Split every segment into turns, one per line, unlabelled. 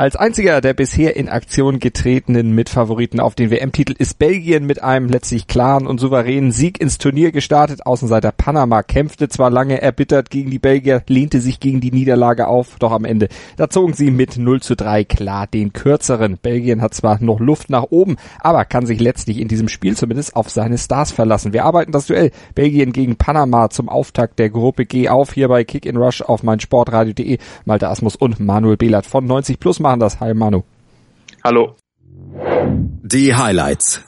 Als einziger der bisher in Aktion getretenen Mitfavoriten auf den WM-Titel ist Belgien mit einem letztlich klaren und souveränen Sieg ins Turnier gestartet. Außenseiter Panama kämpfte zwar lange erbittert gegen die Belgier, lehnte sich gegen die Niederlage auf, doch am Ende, da zogen sie mit 0 zu 3 klar den kürzeren. Belgien hat zwar noch Luft nach oben, aber kann sich letztlich in diesem Spiel zumindest auf seine Stars verlassen. Wir arbeiten das Duell Belgien gegen Panama zum Auftakt der Gruppe G auf, hier bei Kick in Rush auf meinsportradio.de. Malte Asmus und Manuel Behlert von 90 Plus machen das. Hi Manu.
Hallo.
Die Highlights.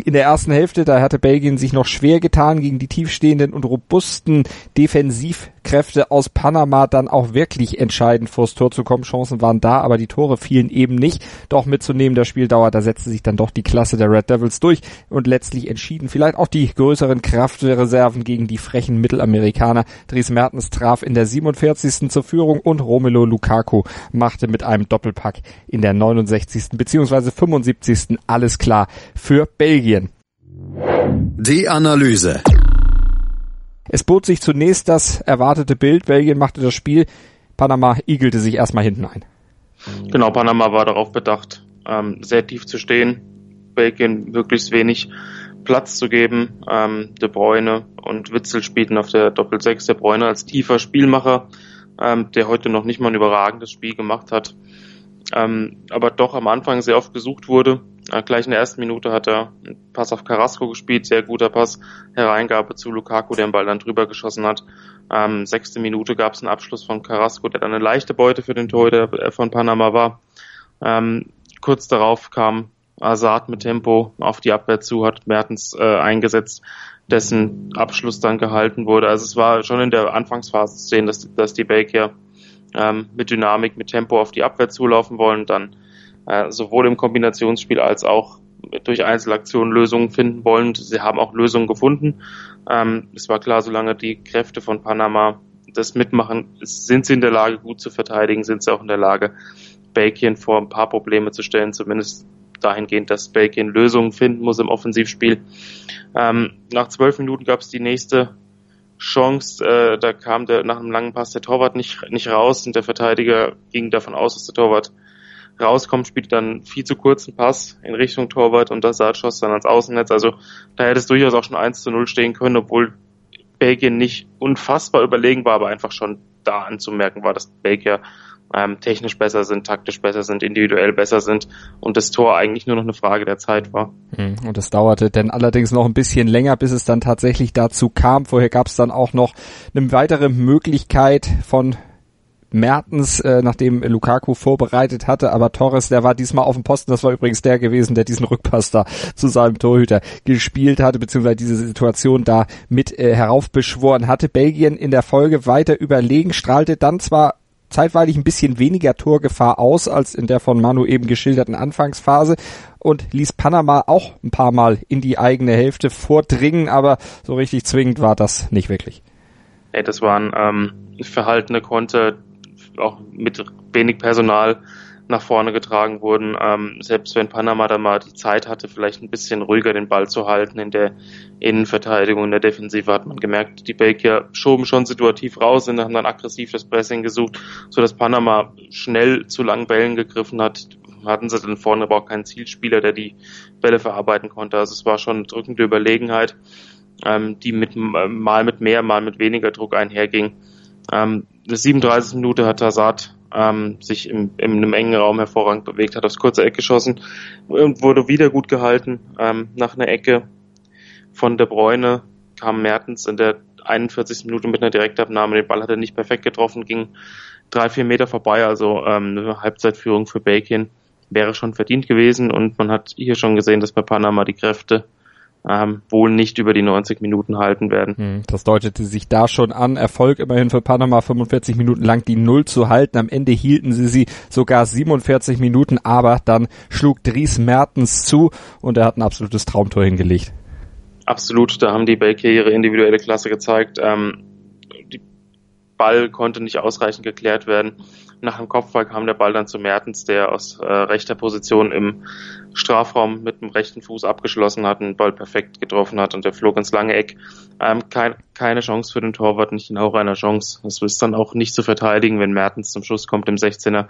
In der ersten Hälfte, da hatte Belgien sich noch schwer getan, gegen die tiefstehenden und robusten Defensivkräfte aus Panama dann auch wirklich entscheidend vors Tor zu kommen. Chancen waren da, aber die Tore fielen eben nicht. Doch mit zunehmender Spieldauer, da setzte sich dann doch die Klasse der Red Devils durch und letztlich entschieden vielleicht auch die größeren Kraftreserven gegen die frechen Mittelamerikaner. Dries Mertens traf in der 47. zur Führung und Romelu Lukaku machte mit einem Doppelpack in der 69. bzw. 75. alles klar für Belgien. Belgien.
Die Analyse.
Es bot sich zunächst das erwartete Bild. Belgien machte das Spiel. Panama igelte sich erstmal hinten ein.
Genau, Panama war darauf bedacht, ähm, sehr tief zu stehen, Belgien möglichst wenig Platz zu geben. Ähm, De Bruyne und Witzel spielten auf der Doppel-6. De Bruyne als tiefer Spielmacher, ähm, der heute noch nicht mal ein überragendes Spiel gemacht hat, ähm, aber doch am Anfang sehr oft gesucht wurde. Äh, gleich in der ersten Minute hat er einen Pass auf Carrasco gespielt, sehr guter Pass, Hereingabe zu Lukaku, der den Ball dann drüber geschossen hat. Ähm, sechste Minute gab es einen Abschluss von Carrasco, der dann eine leichte Beute für den Torhüter äh, von Panama war. Ähm, kurz darauf kam Azad mit Tempo auf die Abwehr zu, hat Mertens äh, eingesetzt, dessen Abschluss dann gehalten wurde. Also es war schon in der Anfangsphase zu sehen, dass, dass die Belgier ähm, mit Dynamik, mit Tempo auf die Abwehr zulaufen wollen, dann äh, sowohl im Kombinationsspiel als auch durch Einzelaktionen Lösungen finden wollen. Sie haben auch Lösungen gefunden. Ähm, es war klar, solange die Kräfte von Panama das mitmachen, sind sie in der Lage, gut zu verteidigen, sind sie auch in der Lage, Belgien vor ein paar Probleme zu stellen, zumindest dahingehend, dass Belgien Lösungen finden muss im Offensivspiel. Ähm, nach zwölf Minuten gab es die nächste Chance, äh, da kam der nach einem langen Pass der Torwart nicht, nicht raus und der Verteidiger ging davon aus, dass der Torwart rauskommt, spielt dann viel zu kurzen Pass in Richtung Torwart und das schoss dann ans Außennetz. Also da hätte es durchaus auch schon 1 zu 0 stehen können, obwohl Belgien nicht unfassbar überlegen war, aber einfach schon da anzumerken war, dass Belgier ähm, technisch besser sind, taktisch besser sind, individuell besser sind und das Tor eigentlich nur noch eine Frage der Zeit war.
Hm, und es dauerte dann allerdings noch ein bisschen länger, bis es dann tatsächlich dazu kam. Vorher gab es dann auch noch eine weitere Möglichkeit von Mertens, äh, nachdem Lukaku vorbereitet hatte, aber Torres, der war diesmal auf dem Posten, das war übrigens der gewesen, der diesen Rückpass da zu seinem Torhüter gespielt hatte, beziehungsweise diese Situation da mit äh, heraufbeschworen hatte. Belgien in der Folge weiter überlegen, strahlte dann zwar zeitweilig ein bisschen weniger Torgefahr aus als in der von Manu eben geschilderten Anfangsphase und ließ Panama auch ein paar Mal in die eigene Hälfte vordringen, aber so richtig zwingend war das nicht wirklich.
Hey, das waren ähm, verhaltene Konter, auch mit wenig Personal nach vorne getragen wurden. Ähm, selbst wenn Panama da mal die Zeit hatte, vielleicht ein bisschen ruhiger den Ball zu halten in der Innenverteidigung, in der Defensive, hat man gemerkt, die Belgier schoben schon situativ raus und haben dann aggressiv das Pressing gesucht, so dass Panama schnell zu langen Bällen gegriffen hat. Hatten sie dann vorne aber auch keinen Zielspieler, der die Bälle verarbeiten konnte. Also es war schon eine drückende Überlegenheit, ähm, die mit mal mit mehr, mal mit weniger Druck einherging. Ähm, der 37. Minute hat Hazard ähm, sich im, in einem engen Raum hervorragend bewegt, hat aufs kurze Eck geschossen und wurde wieder gut gehalten. Ähm, nach einer Ecke von De Bruyne kam Mertens in der 41. Minute mit einer Direktabnahme. Den Ball hat er nicht perfekt getroffen, ging drei, vier Meter vorbei, also ähm, eine Halbzeitführung für Belgien wäre schon verdient gewesen und man hat hier schon gesehen, dass bei Panama die Kräfte ähm, wohl nicht über die 90 Minuten halten werden.
Hm, das deutete sich da schon an. Erfolg immerhin für Panama 45 Minuten lang die Null zu halten. Am Ende hielten sie sie sogar 47 Minuten, aber dann schlug Dries Mertens zu und er hat ein absolutes Traumtor hingelegt.
Absolut, da haben die Belgier ihre individuelle Klasse gezeigt. Ähm, Ball konnte nicht ausreichend geklärt werden. Nach dem Kopfball kam der Ball dann zu Mertens, der aus äh, rechter Position im Strafraum mit dem rechten Fuß abgeschlossen hat, den Ball perfekt getroffen hat und der flog ins lange Eck. Ähm, kein, keine Chance für den Torwart, nicht in auch einer Chance. Das ist dann auch nicht zu verteidigen, wenn Mertens zum Schuss kommt im 16er.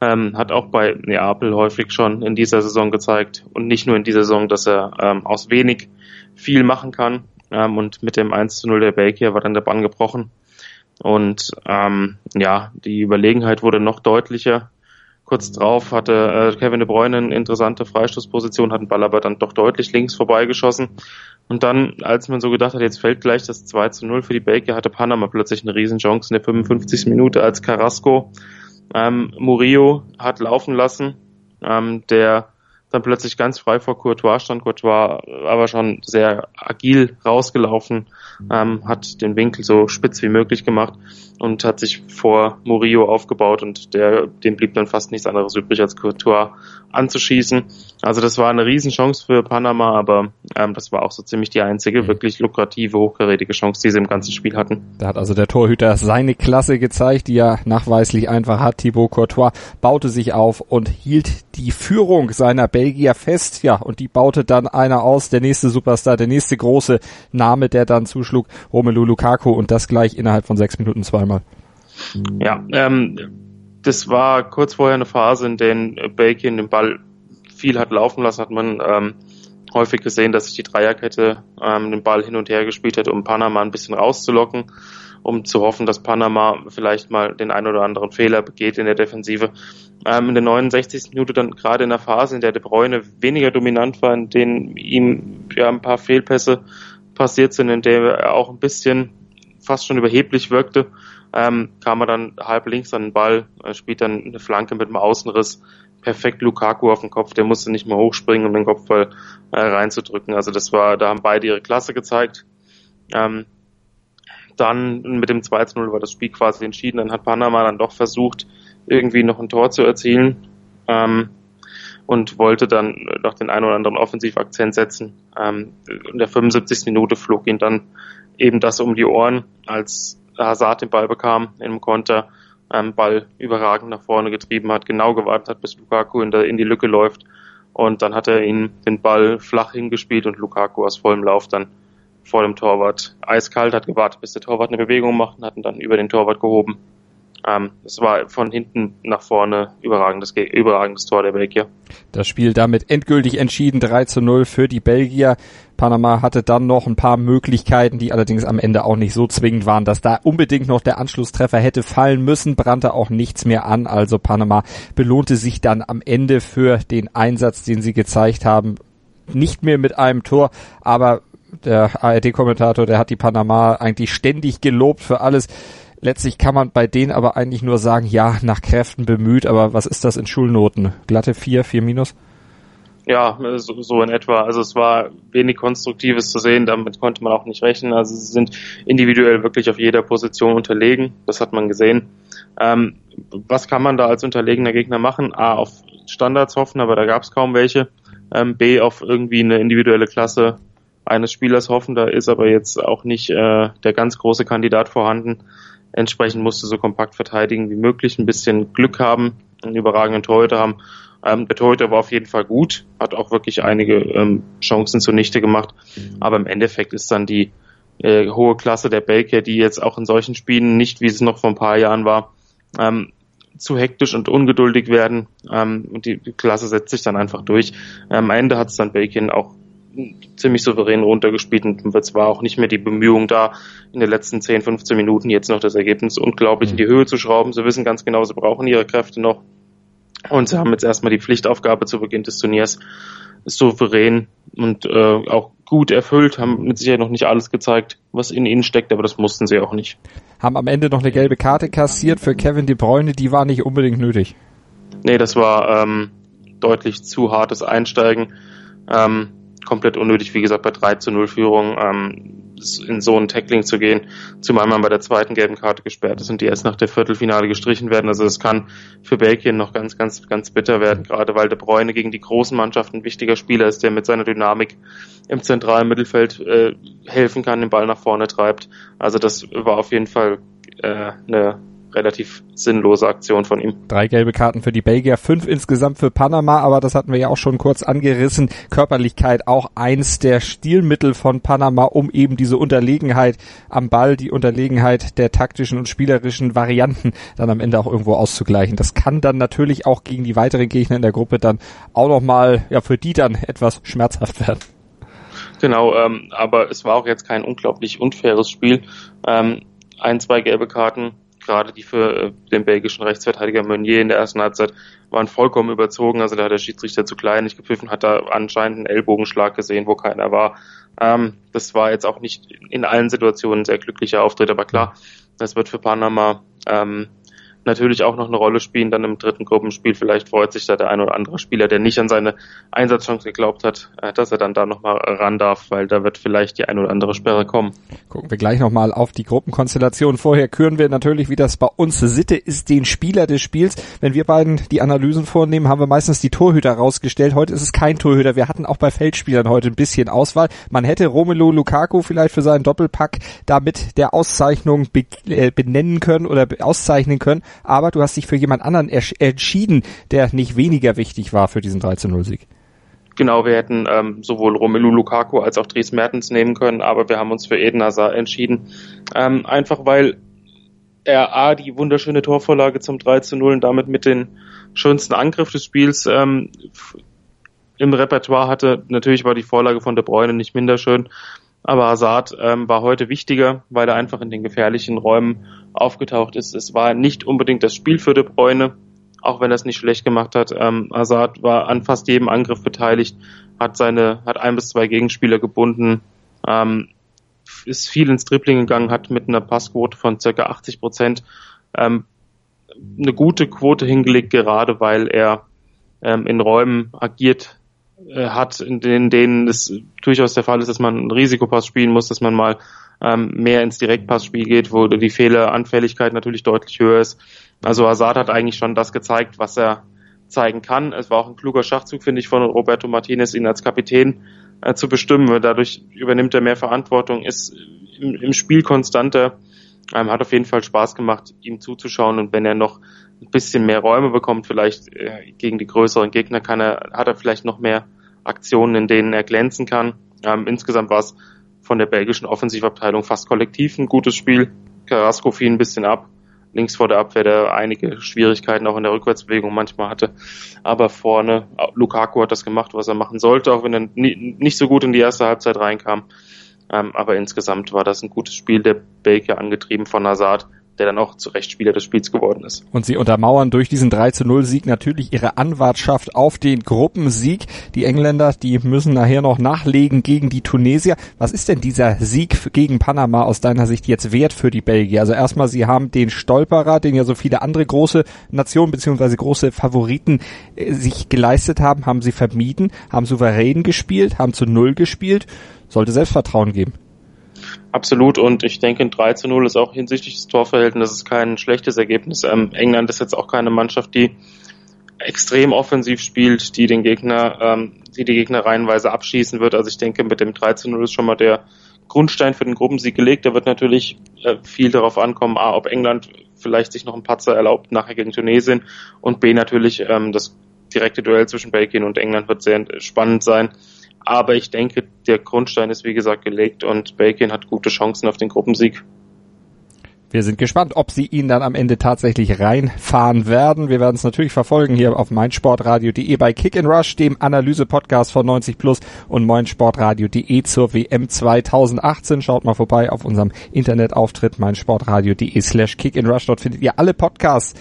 Ähm, hat auch bei Neapel häufig schon in dieser Saison gezeigt und nicht nur in dieser Saison, dass er ähm, aus wenig viel machen kann. Ähm, und mit dem 1 zu 0 der Belgier war dann der Bann gebrochen. Und ähm, ja, die Überlegenheit wurde noch deutlicher. Kurz drauf hatte äh, Kevin de Bruyne eine interessante Freistoßposition, hat den Ball aber dann doch deutlich links vorbeigeschossen. Und dann, als man so gedacht hat, jetzt fällt gleich das 2 zu 0 für die Belgier, hatte Panama plötzlich eine Riesenchance in der 55. Minute, als Carrasco ähm, Murillo hat laufen lassen, ähm, der dann plötzlich ganz frei vor Courtois stand. Courtois aber schon sehr agil rausgelaufen, ähm, hat den Winkel so spitz wie möglich gemacht und hat sich vor Murillo aufgebaut und der, dem blieb dann fast nichts anderes übrig, als Courtois anzuschießen. Also das war eine Riesenchance für Panama, aber ähm, das war auch so ziemlich die einzige mhm. wirklich lukrative, hochkarätige Chance, die sie im ganzen Spiel hatten.
Da hat also der Torhüter seine Klasse gezeigt, die er nachweislich einfach hat. Thibaut Courtois baute sich auf und hielt die Führung seiner Belgier fest. Ja, und die baute dann einer aus, der nächste Superstar, der nächste große Name, der dann zuschlug, Romelu Lukaku und das gleich innerhalb von sechs Minuten zweimal.
Ja, ähm, das war kurz vorher eine Phase, in der Belgien den Ball viel hat laufen lassen, hat man ähm, häufig gesehen, dass sich die Dreierkette ähm, den Ball hin und her gespielt hat, um Panama ein bisschen rauszulocken, um zu hoffen, dass Panama vielleicht mal den ein oder anderen Fehler begeht in der Defensive. Ähm, in der 69. Minute dann gerade in der Phase, in der De Bruyne weniger dominant war, in denen ihm ja ein paar Fehlpässe passiert sind, in der er auch ein bisschen fast schon überheblich wirkte, ähm, kam er dann halb links an den Ball, äh, spielt dann eine Flanke mit dem Außenriss, perfekt Lukaku auf den Kopf, der musste nicht mehr hochspringen, um den Kopfball äh, reinzudrücken. Also das war, da haben beide ihre Klasse gezeigt. Ähm, dann mit dem 2-0 war das Spiel quasi entschieden. Dann hat Panama dann doch versucht, irgendwie noch ein Tor zu erzielen ähm, und wollte dann noch den einen oder anderen Offensivakzent setzen. Ähm, in der 75. Minute flog ihn dann eben das um die Ohren, als Hazard den Ball bekam im Konter, ähm, Ball überragend nach vorne getrieben hat, genau gewartet hat, bis Lukaku in, der, in die Lücke läuft. Und dann hat er ihn den Ball flach hingespielt und Lukaku aus vollem Lauf dann vor dem Torwart eiskalt hat gewartet, bis der Torwart eine Bewegung macht und hat ihn dann über den Torwart gehoben. Ähm, es war von hinten nach vorne überragendes, überragendes Tor der Belgier.
Das Spiel damit endgültig entschieden 3 zu 0 für die Belgier. Panama hatte dann noch ein paar Möglichkeiten, die allerdings am Ende auch nicht so zwingend waren, dass da unbedingt noch der Anschlusstreffer hätte fallen müssen, brannte auch nichts mehr an. Also Panama belohnte sich dann am Ende für den Einsatz, den sie gezeigt haben. Nicht mehr mit einem Tor, aber der ARD-Kommentator, der hat die Panama eigentlich ständig gelobt für alles Letztlich kann man bei denen aber eigentlich nur sagen, ja, nach Kräften bemüht, aber was ist das in Schulnoten? Glatte vier, vier minus?
Ja, so, so in etwa. Also es war wenig Konstruktives zu sehen, damit konnte man auch nicht rechnen. Also sie sind individuell wirklich auf jeder Position unterlegen, das hat man gesehen. Ähm, was kann man da als unterlegener Gegner machen? A, auf Standards hoffen, aber da gab es kaum welche. Ähm, B, auf irgendwie eine individuelle Klasse eines Spielers hoffen, da ist aber jetzt auch nicht äh, der ganz große Kandidat vorhanden. Entsprechend musste so kompakt verteidigen wie möglich, ein bisschen Glück haben, einen überragenden Torhüter haben. Ähm, der Torhüter war auf jeden Fall gut, hat auch wirklich einige ähm, Chancen zunichte gemacht. Aber im Endeffekt ist dann die äh, hohe Klasse der Belgier, die jetzt auch in solchen Spielen nicht, wie es noch vor ein paar Jahren war, ähm, zu hektisch und ungeduldig werden. Ähm, und die, Klasse setzt sich dann einfach durch. Am Ende hat es dann Belgien auch ziemlich souverän runtergespielt und es war auch nicht mehr die Bemühung da, in den letzten 10, 15 Minuten jetzt noch das Ergebnis unglaublich in die Höhe zu schrauben. Sie wissen ganz genau, sie brauchen ihre Kräfte noch. Und sie haben jetzt erstmal die Pflichtaufgabe zu Beginn des Turniers souverän und äh, auch gut erfüllt, haben mit Sicherheit noch nicht alles gezeigt, was in ihnen steckt, aber das mussten sie auch nicht.
Haben am Ende noch eine gelbe Karte kassiert für Kevin De Bruyne, die war nicht unbedingt nötig.
Nee, das war ähm, deutlich zu hartes Einsteigen. Ähm, komplett unnötig, wie gesagt, bei 3 zu 0 Führung ähm, in so ein Tackling zu gehen, zumal man bei der zweiten gelben Karte gesperrt ist und die erst nach der Viertelfinale gestrichen werden. Also es kann für Belgien noch ganz, ganz, ganz bitter werden, gerade weil De Bruyne gegen die großen Mannschaften ein wichtiger Spieler ist, der mit seiner Dynamik im zentralen Mittelfeld äh, helfen kann, den Ball nach vorne treibt. Also das war auf jeden Fall äh, eine relativ sinnlose Aktion von ihm.
Drei gelbe Karten für die Belgier, fünf insgesamt für Panama, aber das hatten wir ja auch schon kurz angerissen. Körperlichkeit auch eins der Stilmittel von Panama, um eben diese Unterlegenheit am Ball, die Unterlegenheit der taktischen und spielerischen Varianten dann am Ende auch irgendwo auszugleichen. Das kann dann natürlich auch gegen die weiteren Gegner in der Gruppe dann auch nochmal, ja, für die dann etwas schmerzhaft werden.
Genau, ähm, aber es war auch jetzt kein unglaublich unfaires Spiel. Ähm, ein, zwei gelbe Karten, gerade die für äh, den belgischen Rechtsverteidiger Meunier in der ersten Halbzeit, waren vollkommen überzogen. Also da hat der Schiedsrichter zu klein nicht gepfiffen, hat da anscheinend einen Ellbogenschlag gesehen, wo keiner war. Ähm, das war jetzt auch nicht in allen Situationen ein sehr glücklicher Auftritt, aber klar, das wird für Panama ähm, natürlich auch noch eine Rolle spielen dann im dritten Gruppenspiel. Vielleicht freut sich da der ein oder andere Spieler, der nicht an seine Einsatzchance geglaubt hat, äh, dass er dann da nochmal ran darf, weil da wird vielleicht die ein oder andere Sperre kommen.
Gucken wir gleich nochmal auf die Gruppenkonstellation. Vorher küren wir natürlich, wie das bei uns Sitte ist, den Spieler des Spiels. Wenn wir beiden die Analysen vornehmen, haben wir meistens die Torhüter rausgestellt. Heute ist es kein Torhüter. Wir hatten auch bei Feldspielern heute ein bisschen Auswahl. Man hätte Romelu Lukaku vielleicht für seinen Doppelpack damit der Auszeichnung äh, benennen können oder auszeichnen können aber du hast dich für jemand anderen entschieden, der nicht weniger wichtig war für diesen 13-0-Sieg.
Genau, wir hätten ähm, sowohl Romelu Lukaku als auch Dries Mertens nehmen können, aber wir haben uns für Eden Hazard entschieden. Ähm, einfach weil er A, die wunderschöne Torvorlage zum 3 0 und damit mit den schönsten Angriff des Spiels ähm, im Repertoire hatte. Natürlich war die Vorlage von De Bruyne nicht minder schön, aber Hazard ähm, war heute wichtiger, weil er einfach in den gefährlichen Räumen aufgetaucht ist. Es war nicht unbedingt das Spiel für De Bruyne, auch wenn er es nicht schlecht gemacht hat. Ähm, Hazard war an fast jedem Angriff beteiligt, hat seine, hat ein bis zwei Gegenspieler gebunden, ähm, ist viel ins Dribbling gegangen, hat mit einer Passquote von circa 80 Prozent ähm, eine gute Quote hingelegt, gerade weil er ähm, in Räumen agiert äh, hat, in denen, denen es durchaus der Fall ist, dass man einen Risikopass spielen muss, dass man mal ähm, mehr ins Direktpassspiel geht, wo die Fehleranfälligkeit natürlich deutlich höher ist. Also Hazard hat eigentlich schon das gezeigt, was er zeigen kann. Es war auch ein kluger Schachzug, finde ich, von Roberto Martinez, ihn als Kapitän äh, zu bestimmen. Dadurch übernimmt er mehr Verantwortung, ist im, im Spiel konstanter. Ähm, hat auf jeden Fall Spaß gemacht, ihm zuzuschauen. Und wenn er noch ein bisschen mehr Räume bekommt, vielleicht äh, gegen die größeren Gegner, kann er, hat er vielleicht noch mehr Aktionen, in denen er glänzen kann. Ähm, insgesamt war es von der belgischen Offensivabteilung fast kollektiv ein gutes Spiel. Carrasco fiel ein bisschen ab. Links vor der Abwehr, der einige Schwierigkeiten auch in der Rückwärtsbewegung manchmal hatte. Aber vorne, Lukaku hat das gemacht, was er machen sollte, auch wenn er nicht so gut in die erste Halbzeit reinkam. Ähm, aber insgesamt war das ein gutes Spiel der Belgier angetrieben von Hazard, der dann auch zu Recht Spieler des Spiels geworden ist.
Und sie untermauern durch diesen 3 zu 0 Sieg natürlich ihre Anwartschaft auf den Gruppensieg. Die Engländer, die müssen nachher noch nachlegen gegen die Tunesier. Was ist denn dieser Sieg gegen Panama aus deiner Sicht jetzt wert für die Belgier? Also erstmal, sie haben den Stolperer, den ja so viele andere große Nationen beziehungsweise große Favoriten äh, sich geleistet haben, haben sie vermieden, haben souverän gespielt, haben zu Null gespielt. Sollte Selbstvertrauen geben.
Absolut und ich denke, ein 3 zu 0 ist auch hinsichtlich des Torverhältnisses kein schlechtes Ergebnis. Ähm, England ist jetzt auch keine Mannschaft, die extrem offensiv spielt, die den Gegner, ähm, die die Gegner reihenweise abschießen wird. Also ich denke, mit dem 3 zu 0 ist schon mal der Grundstein für den Gruppensieg gelegt. Da wird natürlich äh, viel darauf ankommen, A, ob England vielleicht sich noch einen Patzer erlaubt nachher gegen Tunesien und B, natürlich ähm, das direkte Duell zwischen Belgien und England wird sehr spannend sein. Aber ich denke, der Grundstein ist wie gesagt gelegt und Belgien hat gute Chancen auf den Gruppensieg.
Wir sind gespannt, ob sie ihn dann am Ende tatsächlich reinfahren werden. Wir werden es natürlich verfolgen hier auf meinsportradio.de bei Kick and Rush, dem Analyse-Podcast von 90 Plus und meinsportradio.de zur WM 2018. Schaut mal vorbei auf unserem Internetauftritt meinsportradio.de slash Kick and Rush. Dort findet ihr alle Podcasts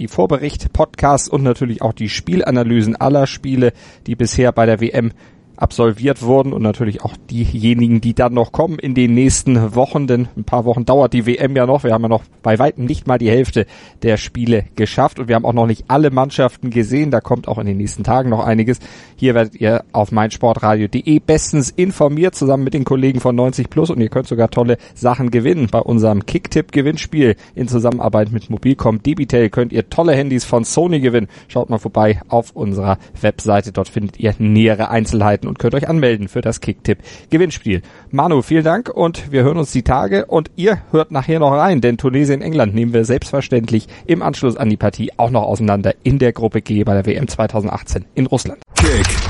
die Vorbericht, Podcasts und natürlich auch die Spielanalysen aller Spiele, die bisher bei der WM absolviert wurden und natürlich auch diejenigen, die dann noch kommen in den nächsten Wochen, denn ein paar Wochen dauert die WM ja noch. Wir haben ja noch bei weitem nicht mal die Hälfte der Spiele geschafft und wir haben auch noch nicht alle Mannschaften gesehen. Da kommt auch in den nächsten Tagen noch einiges. Hier werdet ihr auf meinsportradio.de bestens informiert zusammen mit den Kollegen von 90 Plus und ihr könnt sogar tolle Sachen gewinnen. Bei unserem Kicktipp Gewinnspiel in Zusammenarbeit mit Mobilcom Debitel könnt ihr tolle Handys von Sony gewinnen. Schaut mal vorbei auf unserer Webseite. Dort findet ihr nähere Einzelheiten und könnt euch anmelden für das Kicktipp Gewinnspiel. Manu, vielen Dank und wir hören uns die Tage und ihr hört nachher noch rein, denn Tunesien England nehmen wir selbstverständlich im Anschluss an die Partie auch noch auseinander in der Gruppe G bei der WM 2018 in Russland.
Kick